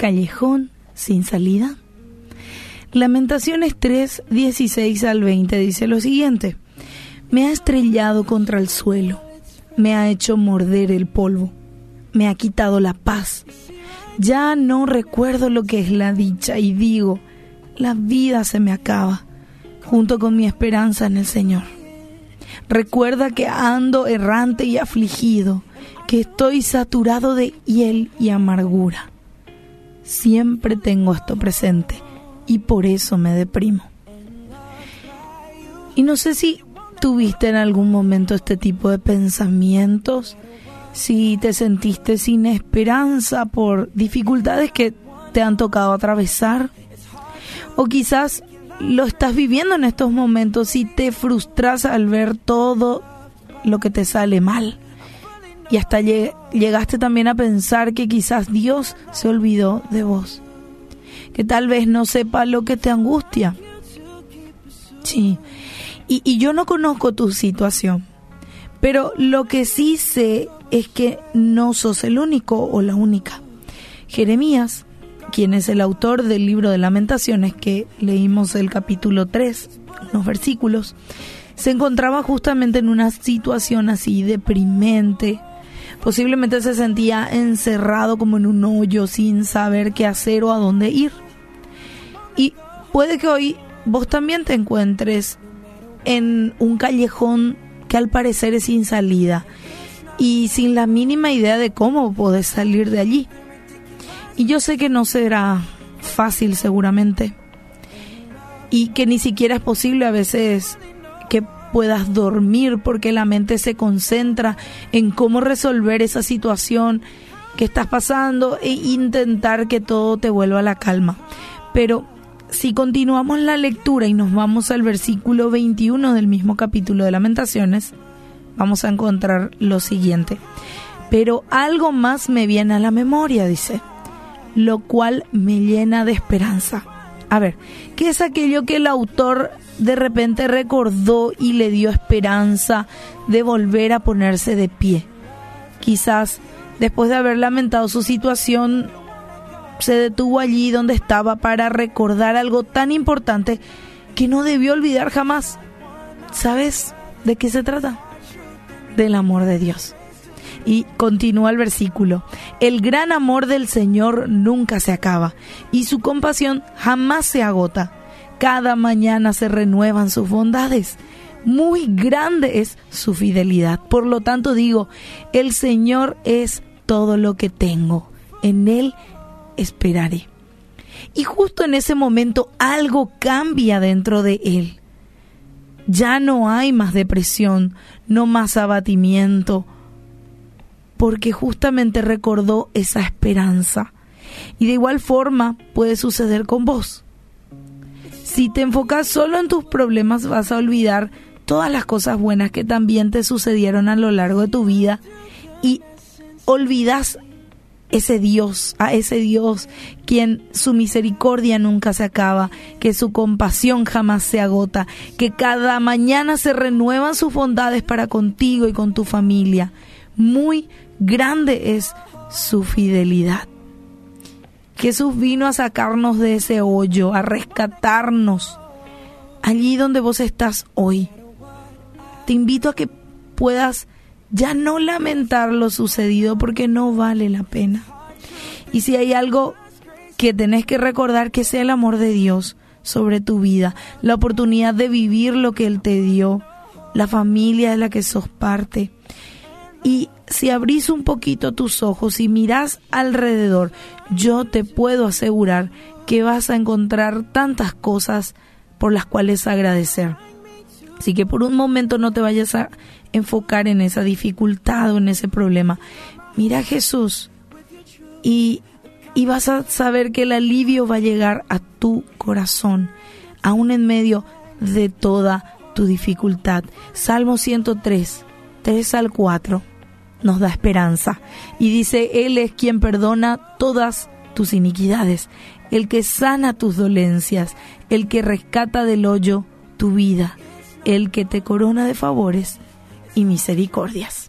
callejón sin salida? Lamentaciones 3, 16 al 20 dice lo siguiente, me ha estrellado contra el suelo, me ha hecho morder el polvo, me ha quitado la paz, ya no recuerdo lo que es la dicha y digo, la vida se me acaba, junto con mi esperanza en el Señor. Recuerda que ando errante y afligido, que estoy saturado de hiel y amargura. Siempre tengo esto presente y por eso me deprimo. Y no sé si tuviste en algún momento este tipo de pensamientos, si te sentiste sin esperanza por dificultades que te han tocado atravesar, o quizás lo estás viviendo en estos momentos y te frustras al ver todo lo que te sale mal. Y hasta llegaste también a pensar que quizás Dios se olvidó de vos. Que tal vez no sepa lo que te angustia. Sí. Y, y yo no conozco tu situación. Pero lo que sí sé es que no sos el único o la única. Jeremías quien es el autor del libro de lamentaciones, que leímos el capítulo 3, unos versículos, se encontraba justamente en una situación así deprimente. Posiblemente se sentía encerrado como en un hoyo sin saber qué hacer o a dónde ir. Y puede que hoy vos también te encuentres en un callejón que al parecer es sin salida y sin la mínima idea de cómo podés salir de allí. Y yo sé que no será fácil seguramente. Y que ni siquiera es posible a veces que puedas dormir porque la mente se concentra en cómo resolver esa situación que estás pasando e intentar que todo te vuelva a la calma. Pero si continuamos la lectura y nos vamos al versículo 21 del mismo capítulo de Lamentaciones, vamos a encontrar lo siguiente. Pero algo más me viene a la memoria, dice lo cual me llena de esperanza. A ver, ¿qué es aquello que el autor de repente recordó y le dio esperanza de volver a ponerse de pie? Quizás después de haber lamentado su situación, se detuvo allí donde estaba para recordar algo tan importante que no debió olvidar jamás. ¿Sabes de qué se trata? Del amor de Dios. Y continúa el versículo, el gran amor del Señor nunca se acaba y su compasión jamás se agota. Cada mañana se renuevan sus bondades. Muy grande es su fidelidad. Por lo tanto digo, el Señor es todo lo que tengo. En Él esperaré. Y justo en ese momento algo cambia dentro de Él. Ya no hay más depresión, no más abatimiento, porque justamente recordó esa esperanza. Y de igual forma puede suceder con vos. Si te enfocas solo en tus problemas vas a olvidar todas las cosas buenas que también te sucedieron a lo largo de tu vida y olvidas ese Dios, a ese Dios quien su misericordia nunca se acaba, que su compasión jamás se agota, que cada mañana se renuevan sus bondades para contigo y con tu familia. Muy grande es su fidelidad. Jesús vino a sacarnos de ese hoyo, a rescatarnos allí donde vos estás hoy. Te invito a que puedas ya no lamentar lo sucedido porque no vale la pena. Y si hay algo que tenés que recordar, que sea el amor de Dios sobre tu vida, la oportunidad de vivir lo que Él te dio, la familia de la que sos parte. Y si abrís un poquito tus ojos y mirás alrededor, yo te puedo asegurar que vas a encontrar tantas cosas por las cuales agradecer. Así que por un momento no te vayas a enfocar en esa dificultad o en ese problema. Mira a Jesús y, y vas a saber que el alivio va a llegar a tu corazón, aún en medio de toda tu dificultad. Salmo 103, 3 al 4 nos da esperanza. Y dice, Él es quien perdona todas tus iniquidades, el que sana tus dolencias, el que rescata del hoyo tu vida, el que te corona de favores y misericordias.